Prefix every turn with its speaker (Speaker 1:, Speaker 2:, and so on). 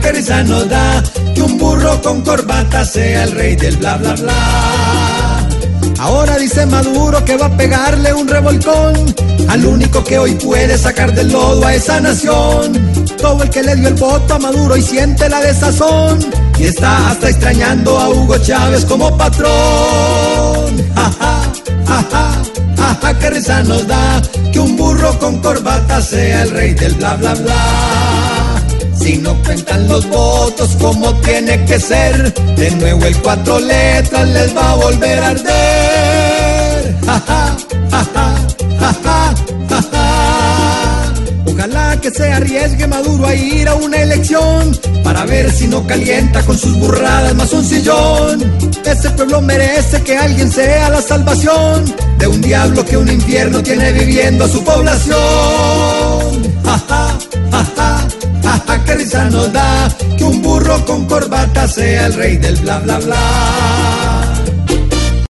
Speaker 1: Que risa nos da que un burro con corbata sea el rey del bla bla bla. Ahora dice Maduro que va a pegarle un revolcón al único que hoy puede sacar del lodo a esa nación. Todo el que le dio el voto a Maduro y siente la desazón y está hasta extrañando a Hugo Chávez como patrón. Que risa nos da que un burro con corbata sea el rey del bla bla bla. Si no cuentan los votos como tiene que ser, de nuevo el cuatro letras les va a volver a arder. Ja. Ojalá que se arriesgue Maduro a ir a una elección para ver si no calienta con sus burradas más un sillón. Ese pueblo merece que alguien sea la salvación de un diablo que un infierno tiene viviendo a su población. Ja, ja, ja, ja, ja, qué risa nos da que un burro con corbata sea el rey del bla bla bla.